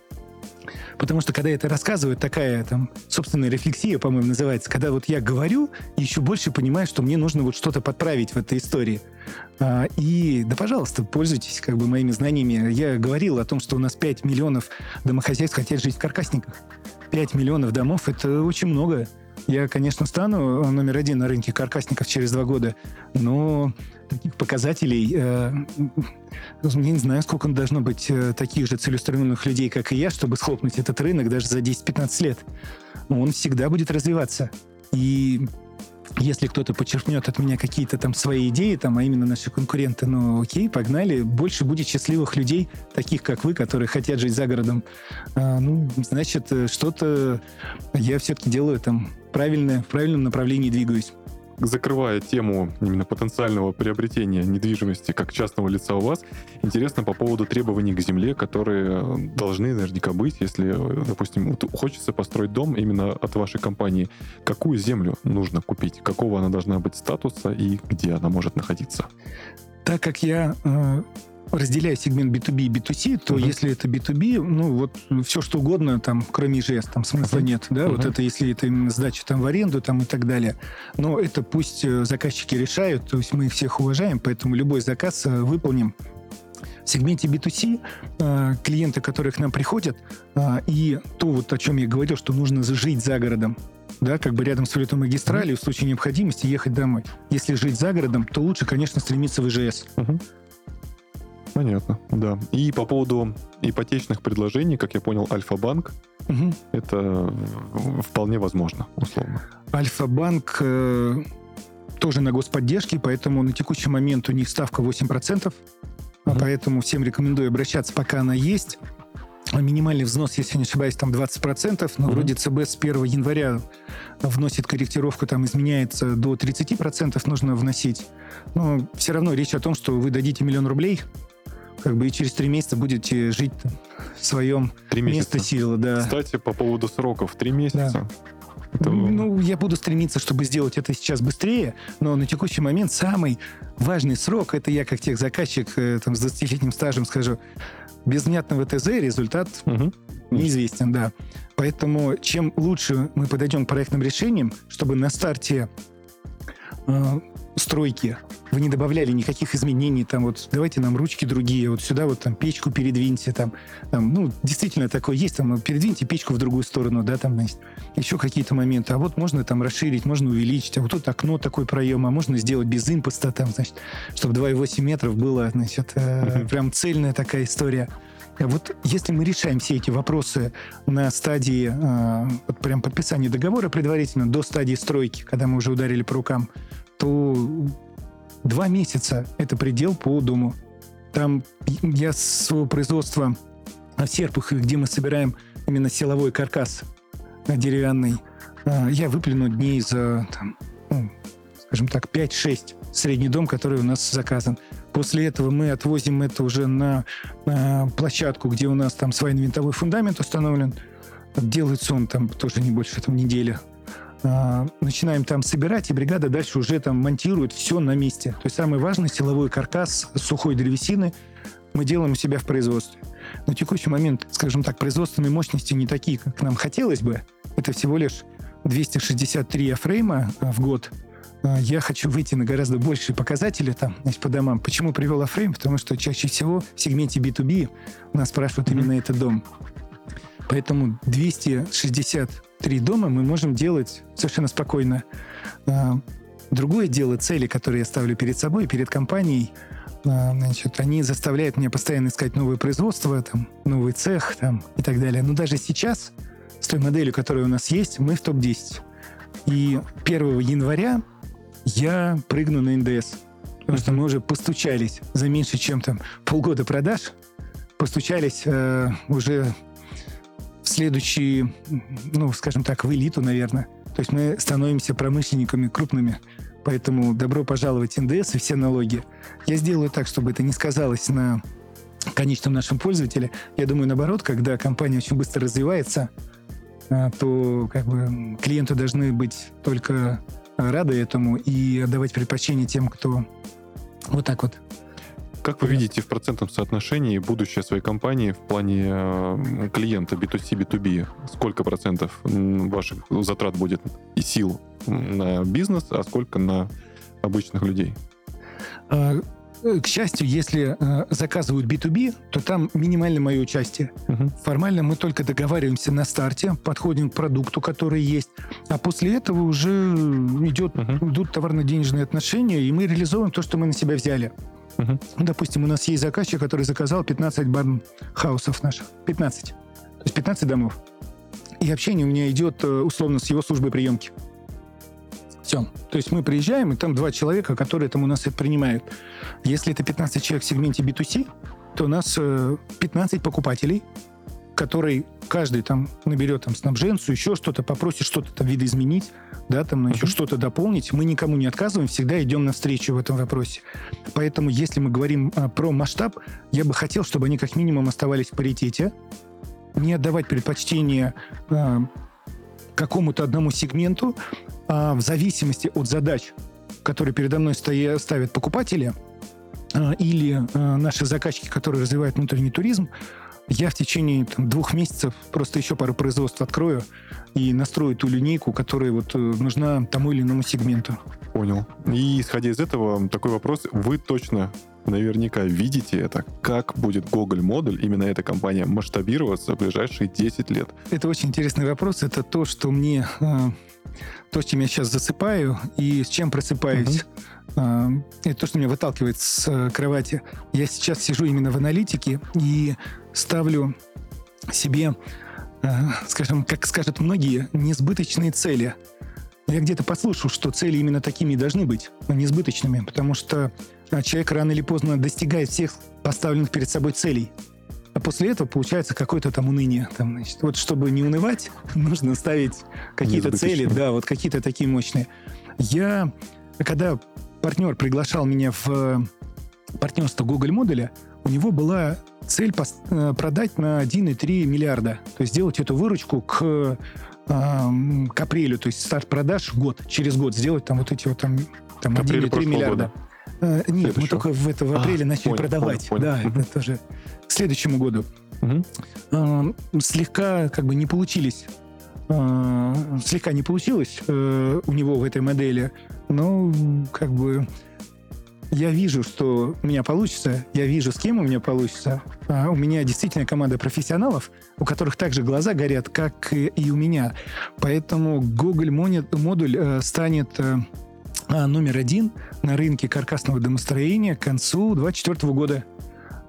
Потому что когда это рассказываю, такая там собственная рефлексия, по-моему, называется, когда вот я говорю, еще больше понимаю, что мне нужно вот что-то подправить в этой истории. А, и да, пожалуйста, пользуйтесь как бы моими знаниями. Я говорил о том, что у нас 5 миллионов домохозяйств хотят жить в каркасниках. 5 миллионов домов — это очень много. Я, конечно, стану номер один на рынке каркасников через два года, но таких показателей, э, я не знаю, сколько должно быть э, таких же целеустремленных людей, как и я, чтобы схлопнуть этот рынок даже за 10-15 лет. Он всегда будет развиваться. И если кто-то подчеркнет от меня какие-то там свои идеи, там, а именно наши конкуренты, ну окей, погнали. Больше будет счастливых людей, таких как вы, которые хотят жить за городом. А, ну, значит, э, что-то я все-таки делаю там правильное, в правильном направлении двигаюсь закрывая тему именно потенциального приобретения недвижимости как частного лица у вас, интересно по поводу требований к земле, которые должны наверняка быть, если, допустим, хочется построить дом именно от вашей компании. Какую землю нужно купить? Какого она должна быть статуса и где она может находиться? Так как я э, разделяю сегмент B2B и B2C, то uh-huh. если это B2B, ну вот все что угодно, там, кроме ИЖС, там смысла uh-huh. нет, да, uh-huh. вот это если это именно сдача там в аренду там и так далее. Но это пусть э, заказчики решают, то есть мы их всех уважаем, поэтому любой заказ э, выполним. В сегменте B2C э, клиенты, которые к нам приходят, и то, вот о чем я говорил, что нужно жить за городом, да, как бы рядом с улетной магистралью, mm-hmm. в случае необходимости ехать домой. Если жить за городом, то лучше, конечно, стремиться в ИЖС. Uh-huh. Понятно, да. И по поводу ипотечных предложений, как я понял, Альфа-банк, угу. это вполне возможно, условно. Альфа-банк э, тоже на господдержке, поэтому на текущий момент у них ставка 8%, угу. поэтому всем рекомендую обращаться, пока она есть. Минимальный взнос, если не ошибаюсь, там 20%, но mm вроде ЦБ с 1 января вносит корректировку, там изменяется до 30% нужно вносить. Но все равно речь о том, что вы дадите миллион рублей, как бы и через три месяца будете жить в своем три места силы. Да. Кстати, по поводу сроков. Три месяца. Да. Это... Ну, я буду стремиться, чтобы сделать это сейчас быстрее, но на текущий момент самый важный срок, это я как тех заказчик э, там, с 20-летним стажем скажу, без внятного ТЗ результат угу. неизвестен, да. Поэтому чем лучше мы подойдем к проектным решениям, чтобы на старте э, стройки. Вы не добавляли никаких изменений, там вот давайте нам ручки другие, вот сюда вот там печку передвиньте, там, там ну, действительно такое есть, там, передвиньте печку в другую сторону, да, там, значит, еще какие-то моменты, а вот можно там расширить, можно увеличить, а вот тут окно такой проем, а можно сделать без импоста, там, значит, чтобы 2,8 метров было, значит, э, прям цельная такая история. Вот если мы решаем все эти вопросы на стадии э, вот прям подписания договора предварительно, до стадии стройки, когда мы уже ударили по рукам, то Два месяца — это предел по дому. Там я с своего производства в Серпухове, где мы собираем именно силовой каркас деревянный, а, я выплюну дней за, там, ну, скажем так, 5-6 средний дом, который у нас заказан. После этого мы отвозим это уже на, на площадку, где у нас там свайно-винтовой фундамент установлен. Делается он там тоже не больше там, недели, начинаем там собирать, и бригада дальше уже там монтирует все на месте. То есть самый важный силовой каркас сухой древесины мы делаем у себя в производстве. На текущий момент, скажем так, производственные мощности не такие, как нам хотелось бы. Это всего лишь 263 фрейма в год. А, я хочу выйти на гораздо большие показатели там, значит, по домам. Почему привел афрейм? Потому что чаще всего в сегменте B2B нас спрашивают mm-hmm. именно этот дом. Поэтому 263 дома мы можем делать совершенно спокойно. А, другое дело, цели, которые я ставлю перед собой, перед компанией, а, значит, они заставляют меня постоянно искать новые производства, там, новый цех там, и так далее. Но даже сейчас, с той моделью, которая у нас есть, мы в топ-10. И 1 января я прыгну на НДС. Потому что мы уже постучались за меньше, чем там полгода продаж. Постучались э, уже следующие, ну, скажем так, в элиту, наверное. То есть мы становимся промышленниками крупными. Поэтому добро пожаловать НДС и все налоги. Я сделаю так, чтобы это не сказалось на конечном нашем пользователе. Я думаю, наоборот, когда компания очень быстро развивается, а, то как бы клиенты должны быть только рады этому и отдавать предпочтение тем, кто вот так вот Как вы видите в процентном соотношении будущее своей компании в плане э, клиента B2C, B2B? Сколько процентов ваших затрат будет и сил на бизнес, а сколько на обычных людей? А, Э, к счастью, если э, заказывают B2B, то там минимально мое участие. Угу. Формально мы только договариваемся на старте, подходим к продукту, который есть, а после этого уже идет, угу. идут товарно-денежные отношения, и мы реализуем то, что мы на себя взяли. Угу. Допустим, у нас есть заказчик, который заказал 15 барн-хаусов наших. 15. То есть 15 домов. И общение у меня идет э, условно с его службой приемки. Все. То есть мы приезжаем, и там два человека, которые там у нас это принимают. Если это 15 человек в сегменте B2C, то у нас 15 э, покупателей, который каждый там наберет там снабженцу, еще что-то, попросит что-то там видоизменить, да, там еще что-то дополнить. Мы никому не отказываем, всегда идем навстречу в этом вопросе. Поэтому, если мы говорим а, про масштаб, я бы хотел, чтобы они как минимум оставались в паритете, не отдавать предпочтение а, какому-то одному сегменту, а в зависимости от задач, которые передо мной стоя, ставят покупатели а, или а, наши заказчики, которые развивают внутренний туризм, я в течение там, двух месяцев просто еще пару производств открою и настрою ту линейку, которая вот э, нужна тому или иному сегменту. Понял. И исходя из этого, такой вопрос. Вы точно наверняка видите это, как будет Google модуль, именно эта компания, масштабироваться в ближайшие 10 лет? Это очень интересный вопрос. Это то, что мне... Э, то, с чем я сейчас засыпаю и с чем просыпаюсь. Uh-huh. Это то, что меня выталкивает с кровати. Я сейчас сижу именно в аналитике и ставлю себе, э, скажем, как скажут многие, несбыточные цели. Я где-то послушал, что цели именно такими и должны быть, но несбыточными, потому что а человек рано или поздно достигает всех поставленных перед собой целей. А после этого получается какое-то там уныние. Там, значит, вот чтобы не унывать, нужно ставить какие-то цели, да, вот какие-то такие мощные. Я, когда партнер приглашал меня в э, партнерство Google модуля, у него была цель э, продать на 1,3 миллиарда. То есть сделать эту выручку к, э, к апрелю, то есть старт продаж год, через год сделать там вот эти вот там, там 1,3 миллиарда. Года. Э, нет, мы только в, это, в апреле а, начали понял, продавать. Понял, понял. Да, это тоже к следующему году. Угу. Э, слегка как бы не получились. Э, слегка не получилось э, у него в этой модели. Но как бы я вижу, что у меня получится, я вижу, с кем у меня получится. А у меня действительно команда профессионалов, у которых также глаза горят, как и у меня. Поэтому Google модуль э, станет э, а, номер один на рынке каркасного домостроения к концу 2024 года.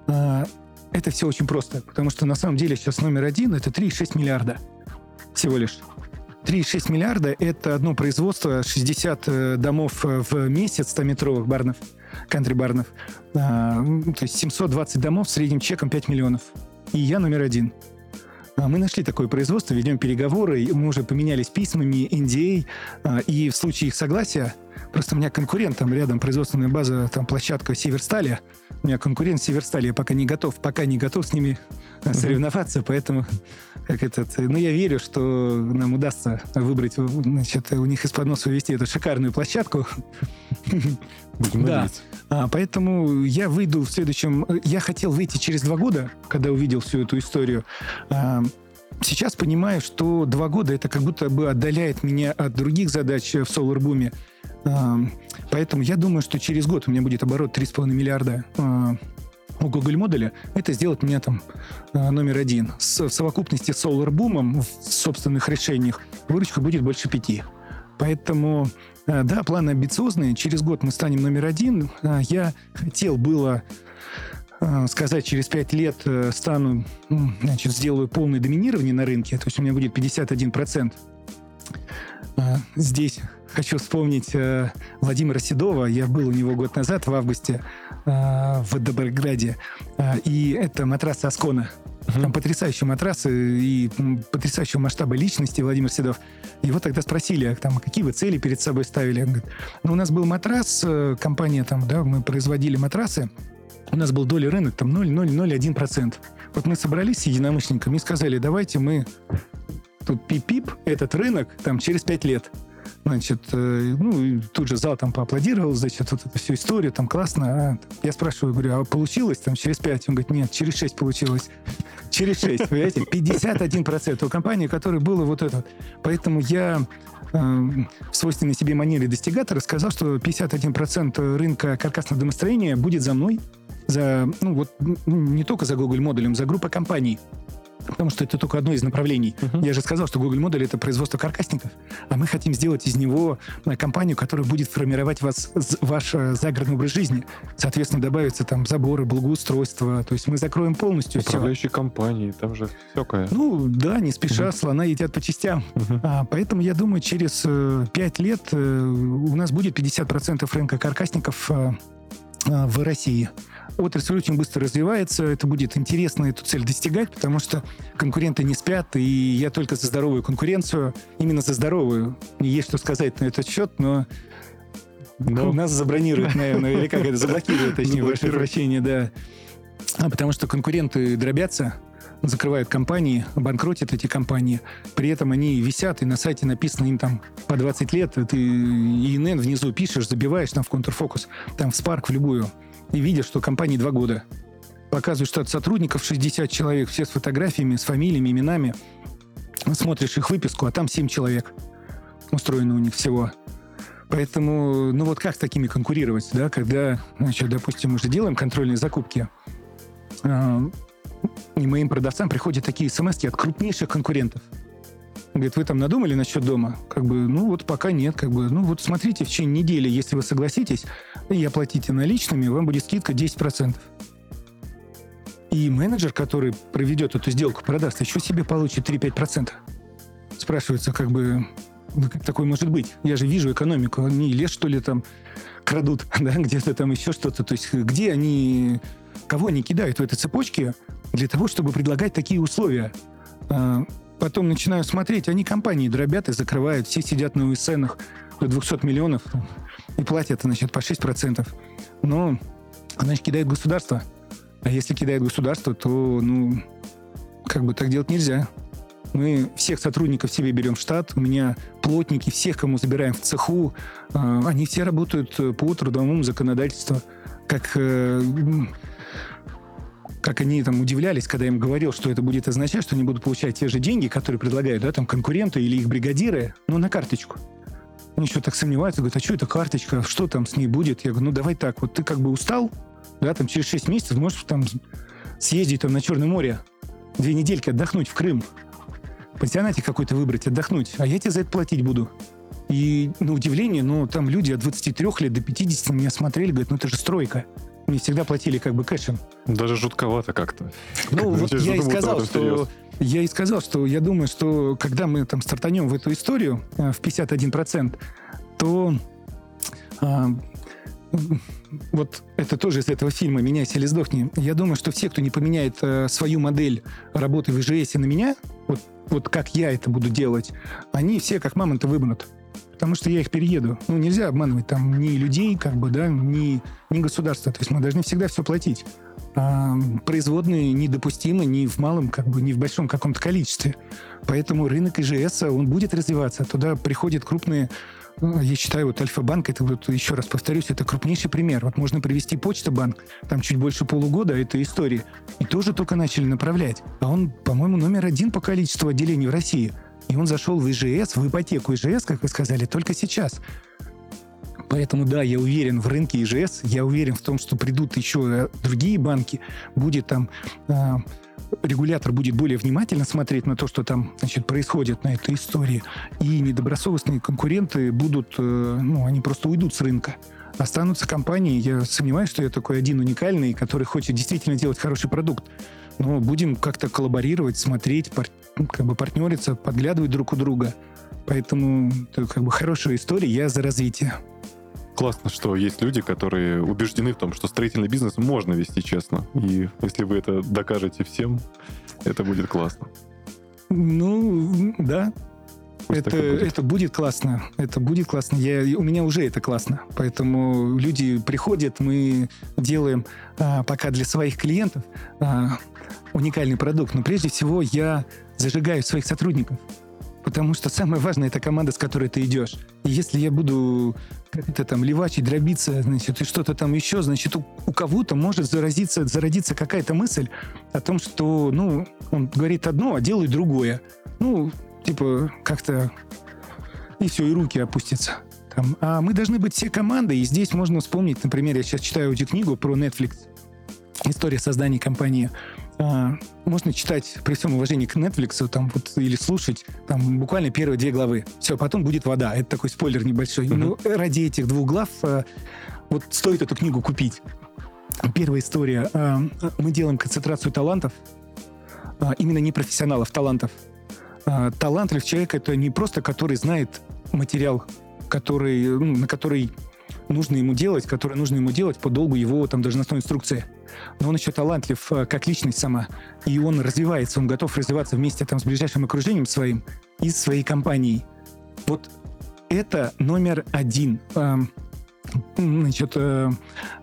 А, это все очень просто, потому что на самом деле сейчас номер один это 3,6 миллиарда всего лишь. 3,6 миллиарда – это одно производство, 60 э, домов э, в месяц, 100-метровых барнов, кантри-барнов. А, то есть 720 домов с средним чеком 5 миллионов. И я номер один. Мы нашли такое производство, ведем переговоры, мы уже поменялись письмами, NDA, и в случае их согласия Просто у меня конкурент, там рядом производственная база, там площадка Северстали. У меня конкурент Северстали, я пока не готов, пока не готов с ними mm-hmm. соревноваться, поэтому как этот, ну, я верю, что нам удастся выбрать, значит, у них из-под носа увести эту шикарную площадку. Да. А, поэтому я выйду в следующем... Я хотел выйти через два года, когда увидел всю эту историю. А, сейчас понимаю, что два года это как будто бы отдаляет меня от других задач в SolarBoom. Поэтому я думаю, что через год у меня будет оборот 3,5 миллиарда у Google модуля, это сделать меня там а, номер один. С, в совокупности с Solar Boom в собственных решениях выручка будет больше пяти. Поэтому, а, да, планы амбициозные. Через год мы станем номер один. Я хотел было сказать, через пять лет э, стану, значит, сделаю полное доминирование на рынке, то есть у меня будет 51%. Здесь хочу вспомнить э, Владимира Седова. Я был у него год назад, в августе, э, в Доброграде. Э, и это матрас Аскона. Uh-huh. Там потрясающие матрасы и потрясающего масштаба личности Владимир Седов. Его тогда спросили, там, какие вы цели перед собой ставили. Он говорит, ну, у нас был матрас, э, компания там, да, мы производили матрасы, у нас был доля рынок там 0,001%. Вот мы собрались с единомышленниками и сказали, давайте мы тут пип-пип этот рынок там через 5 лет Значит, э, ну, тут же зал там поаплодировал, значит, вот эту всю историю, там классно. А, я спрашиваю, говорю, а получилось там через 5? Он говорит, нет, через 6 получилось. Через 6, понимаете? 51% у компании, которой было вот это. Поэтому я э, в свойственной себе манере достигатора сказал, что 51% рынка каркасного домостроения будет за мной, за, ну вот, не только за Google модулем, за группой компаний. Потому что это только одно из направлений. Uh-huh. Я же сказал, что Google модуль это производство каркасников, а мы хотим сделать из него э, компанию, которая будет формировать вас, ваш э, загородный образ жизни. Соответственно, добавятся там заборы, благоустройство. То есть мы закроем полностью Управляющие все. компании, там же всякое. Ну да, не спеша, uh-huh. слона едят по частям. Uh-huh. А, поэтому я думаю, через э, 5 лет э, у нас будет 50% рынка каркасников э, э, в России отрасль очень быстро развивается, это будет интересно эту цель достигать, потому что конкуренты не спят, и я только за здоровую конкуренцию, именно за здоровую. Не есть что сказать на этот счет, но но... Нас забронируют, наверное, или как это, заблокируют, точнее, ваше прощение, да. А, потому что конкуренты дробятся, закрывают компании, банкротят эти компании. При этом они висят, и на сайте написано им там по 20 лет. Ты ИНН внизу пишешь, забиваешь там в контрфокус, там в Spark, в любую и видишь, что компании два года. Показывают штат сотрудников 60 человек, все с фотографиями, с фамилиями, именами. Смотришь их выписку, а там 7 человек устроено у них всего. Поэтому, ну вот как с такими конкурировать, да, когда, значит, допустим, мы же делаем контрольные закупки, э, и моим продавцам приходят такие смс от крупнейших конкурентов. Говорит, вы там надумали насчет дома? Как бы, ну вот пока нет. Как бы, ну вот смотрите, в течение недели, если вы согласитесь, и оплатите наличными, вам будет скидка 10%. И менеджер, который проведет эту сделку, продаст, еще себе получит 3-5%. Спрашивается, как бы, ну, как такое может быть? Я же вижу экономику. Они лес, что ли, там крадут, да, где-то там еще что-то. То есть где они, кого они кидают в этой цепочке для того, чтобы предлагать такие условия? Потом начинаю смотреть, они компании дробят и закрывают, все сидят на УСНах до 200 миллионов и платят, значит, по 6%. Но, значит, кидает государство. А если кидает государство, то, ну, как бы так делать нельзя. Мы всех сотрудников себе берем в штат. У меня плотники, всех, кому забираем в цеху, а, они все работают по трудовому законодательству. Как э, как они там удивлялись, когда я им говорил, что это будет означать, что они будут получать те же деньги, которые предлагают, да, там, конкуренты или их бригадиры, но на карточку. Они еще так сомневаются, говорят, а что это карточка, что там с ней будет? Я говорю, ну давай так, вот ты как бы устал, да, там через 6 месяцев можешь там съездить там на Черное море, две недельки отдохнуть в Крым, пансионате какой-то выбрать, отдохнуть, а я тебе за это платить буду. И на удивление, ну, там люди от 23 лет до 50 на меня смотрели, говорят, ну это же стройка. Мне всегда платили как бы кэшем. Даже жутковато как-то. Ну, вот я и сказал, что... Я и сказал, что я думаю, что когда мы там стартанем в эту историю э, в 51%, то а, вот это тоже из этого фильма «Меняйся или сдохни». Я думаю, что все, кто не поменяет а, свою модель работы в ИЖС на меня, вот, вот как я это буду делать, они все как мамонты выбнут потому что я их перееду. Ну, нельзя обманывать там ни людей, как бы, да, ни, ни государства. То есть мы должны всегда все платить. А, производные недопустимы ни в малом, как бы, ни в большом каком-то количестве. Поэтому рынок ИЖС, он будет развиваться. Туда приходят крупные ну, я считаю, вот Альфа-банк, это вот еще раз повторюсь, это крупнейший пример. Вот можно привести Почта банк, там чуть больше полугода этой истории, и тоже только начали направлять. А он, по-моему, номер один по количеству отделений в России – и он зашел в ИЖС, в ипотеку ИЖС, как вы сказали, только сейчас. Поэтому, да, я уверен в рынке ИЖС, я уверен в том, что придут еще э, другие банки, будет там э, регулятор будет более внимательно смотреть на то, что там значит, происходит на этой истории, и недобросовестные конкуренты будут, э, ну, они просто уйдут с рынка. Останутся компании, я сомневаюсь, что я такой один уникальный, который хочет действительно делать хороший продукт. Но будем как-то коллаборировать, смотреть, пар- как бы партнериться, подглядывать друг у друга. Поэтому это как бы хорошая история, я за развитие. Классно, что есть люди, которые убеждены в том, что строительный бизнес можно вести честно. И если вы это докажете всем, это будет классно. Ну, да, это, это будет классно. Это будет классно. Я, у меня уже это классно. Поэтому люди приходят, мы делаем а, пока для своих клиентов а, уникальный продукт. Но прежде всего я зажигаю своих сотрудников. Потому что самое важное — это команда, с которой ты идешь. И если я буду как-то там левачить, дробиться, значит, и что-то там еще, значит, у, у кого-то может заразиться, зародиться какая-то мысль о том, что, ну, он говорит одно, а делает другое. Ну, типа, как-то... И все, и руки опустятся. Там. А мы должны быть все командой, и здесь можно вспомнить, например, я сейчас читаю аудиокнигу про Netflix. История создания компании. А, можно читать при всем уважении к Netflix там вот или слушать там буквально первые две главы. Все, потом будет вода. Это такой спойлер небольшой. Mm-hmm. Ну, ради этих двух глав а, вот стоит эту книгу купить. Первая история. А, мы делаем концентрацию талантов, а, именно не профессионалов, талантов. Талантлив человек это не просто который знает материал, который, ну, на который нужно ему делать, который нужно ему делать по долгу его там должностной инструкции. Но он еще талантлив э, как личность сама, и он развивается, он готов развиваться вместе там с ближайшим окружением своим и своей компанией. Вот это номер один. Значит, э,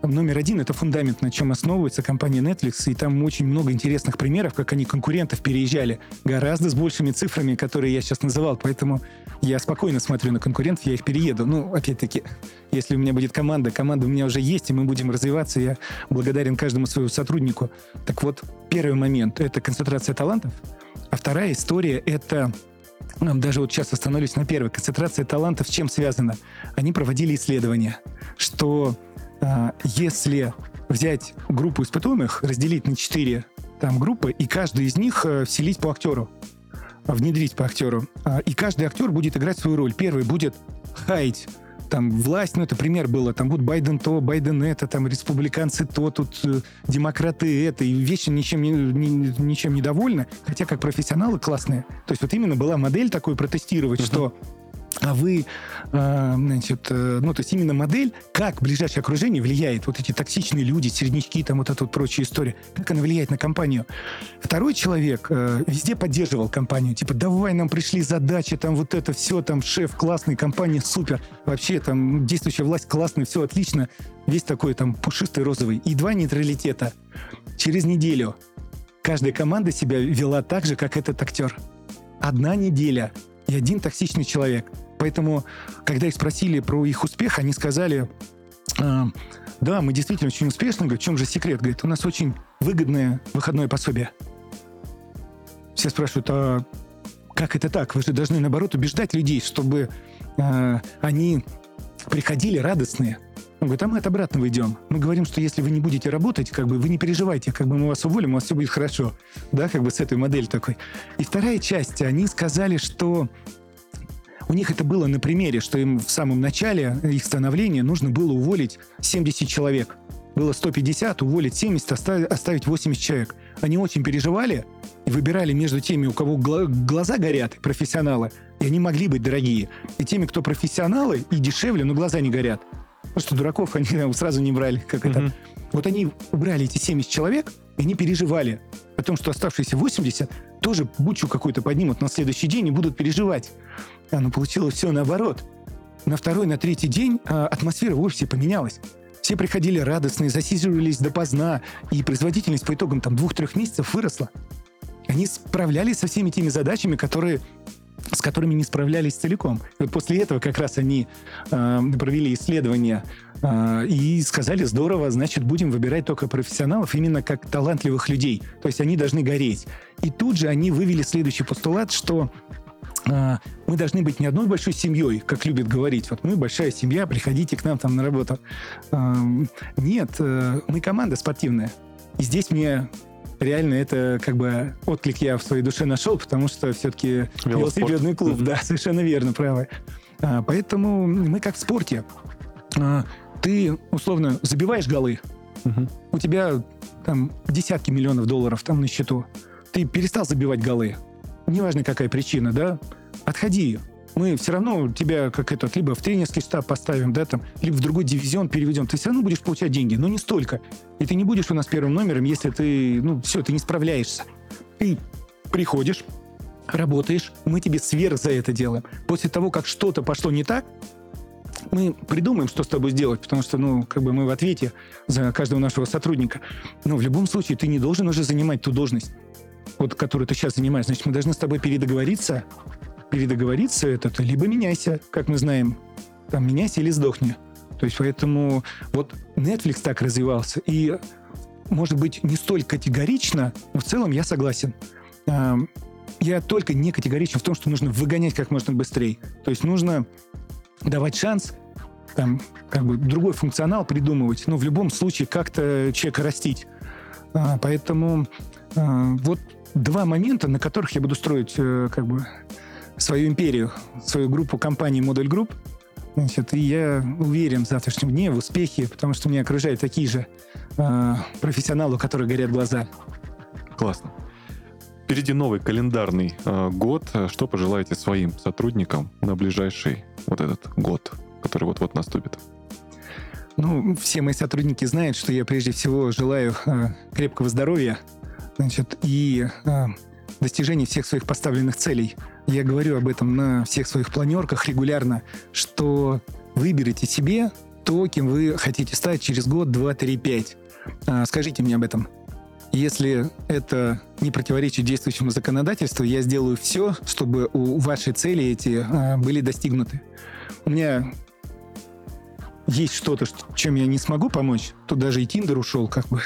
номер один — это фундамент, на чем основывается компания Netflix, и там очень много интересных примеров, как они конкурентов переезжали, гораздо с большими цифрами, которые я сейчас называл, поэтому я спокойно смотрю на конкурентов, я их перееду. Ну, опять-таки, если у меня будет команда, команда у меня уже есть, и мы будем развиваться, я благодарен каждому своему сотруднику. Так вот, первый момент — это концентрация талантов, а вторая история — это даже вот сейчас остановлюсь на первой. Концентрация талантов чем связана? Они проводили исследования, что э, если взять группу испытуемых, разделить на четыре там группы, и каждый из них э, вселить по актеру, внедрить по актеру, э, и каждый актер будет играть свою роль. Первый будет хаять там власть, ну это пример было, там будут Байден то, Байден это, там республиканцы то, тут э, демократы это, и вечно ничем не, ни, ничем не довольны, хотя как профессионалы классные. То есть вот именно была модель такой протестировать, uh-huh. что а вы, э, значит, э, ну, то есть именно модель, как ближайшее окружение влияет, вот эти токсичные люди, середнячки, там вот эта вот прочая история, как она влияет на компанию. Второй человек э, везде поддерживал компанию, типа, давай, нам пришли задачи, там вот это все, там шеф классный, компания супер, вообще там действующая власть классная, все отлично, весь такой там пушистый розовый. И два нейтралитета. Через неделю каждая команда себя вела так же, как этот актер. Одна неделя и один токсичный человек – Поэтому, когда их спросили про их успех, они сказали, э, да, мы действительно очень успешны. Говорит, в чем же секрет? Говорит, у нас очень выгодное выходное пособие. Все спрашивают, а как это так? Вы же должны, наоборот, убеждать людей, чтобы э, они приходили радостные. Он говорит, а мы от обратного идем. Мы говорим, что если вы не будете работать, как бы вы не переживайте, как бы мы вас уволим, у вас все будет хорошо. Да, как бы с этой моделью такой. И вторая часть, они сказали, что у них это было на примере, что им в самом начале их становления нужно было уволить 70 человек. Было 150, уволить 70, оставить 80 человек. Они очень переживали и выбирали между теми, у кого глаза горят, профессионалы, и они могли быть дорогие, и теми, кто профессионалы и дешевле, но глаза не горят. Потому что дураков они сразу не брали, как mm-hmm. это. Вот они убрали эти 70 человек, и они переживали о том, что оставшиеся 80 тоже бучу какую-то поднимут на следующий день и будут переживать. А, но получилось все наоборот. На второй, на третий день а, атмосфера в офисе поменялась. Все приходили радостные, засиживались допоздна, и производительность по итогам там двух-трех месяцев выросла. Они справлялись со всеми теми задачами, которые с которыми не справлялись целиком. И вот после этого как раз они э, провели исследование э, и сказали, здорово, значит, будем выбирать только профессионалов именно как талантливых людей. То есть они должны гореть. И тут же они вывели следующий постулат, что мы должны быть не одной большой семьей, как любят говорить. Вот мы большая семья, приходите к нам там на работу. Нет, э, мы команда спортивная. И здесь мне реально это как бы отклик я в своей душе нашел, потому что все-таки велосипедный клуб, да, совершенно верно, правы. А, поэтому мы как в спорте. А, ты, условно, забиваешь голы, угу. у тебя там десятки миллионов долларов там на счету, ты перестал забивать голы, неважно какая причина, да, отходи, мы все равно тебя как этот либо в тренерский штаб поставим, да, там, либо в другой дивизион переведем. Ты все равно будешь получать деньги, но не столько. И ты не будешь у нас первым номером, если ты, ну, все, ты не справляешься. Ты приходишь, работаешь, мы тебе сверх за это делаем. После того, как что-то пошло не так, мы придумаем, что с тобой сделать, потому что, ну, как бы мы в ответе за каждого нашего сотрудника. Но в любом случае ты не должен уже занимать ту должность, вот, которую ты сейчас занимаешь. Значит, мы должны с тобой передоговориться, передоговориться это, то либо меняйся, как мы знаем. Там, меняйся или сдохни. То есть поэтому вот Netflix так развивался. И, может быть, не столь категорично, но в целом я согласен. Я только не категоричен в том, что нужно выгонять как можно быстрее. То есть нужно давать шанс там, как бы другой функционал придумывать, но в любом случае как-то человека растить. А, поэтому вот два момента, на которых я буду строить э, как бы свою империю, свою группу компаний Model Group. Значит, и я уверен в завтрашнем дне в успехе, потому что меня окружают такие же э, профессионалы, у которых горят глаза. Классно. Впереди новый календарный э, год. Что пожелаете своим сотрудникам на ближайший вот этот год, который вот-вот наступит? Ну, все мои сотрудники знают, что я прежде всего желаю э, крепкого здоровья, значит, и э, достижения всех своих поставленных целей. Я говорю об этом на всех своих планерках регулярно, что выберите себе то, кем вы хотите стать через год, два, три, пять. А, скажите мне об этом. Если это не противоречит действующему законодательству, я сделаю все, чтобы у вашей цели эти а, были достигнуты. У меня есть что-то, чем я не смогу помочь, тут даже и Тиндер ушел, как бы.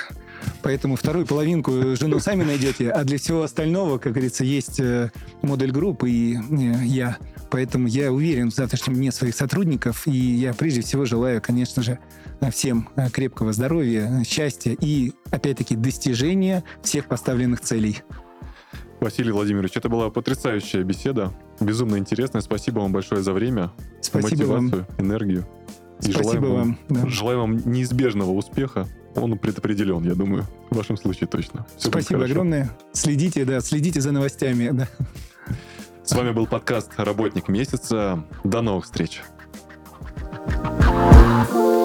Поэтому вторую половинку жену сами найдете, а для всего остального, как говорится, есть э, модель группы и э, я. Поэтому я уверен в завтрашнем дне своих сотрудников, и я прежде всего желаю, конечно же, всем э, крепкого здоровья, счастья и, опять-таки, достижения всех поставленных целей. Василий Владимирович, это была потрясающая беседа, безумно интересная. Спасибо вам большое за время, Спасибо мотивацию, вам. энергию. И Спасибо желаем вам. Да. Желаю вам неизбежного успеха. Он предопределен, я думаю. В вашем случае точно. Все Спасибо огромное. Следите, да, следите за новостями. Да. С вами был подкаст «Работник месяца». До новых встреч. thank you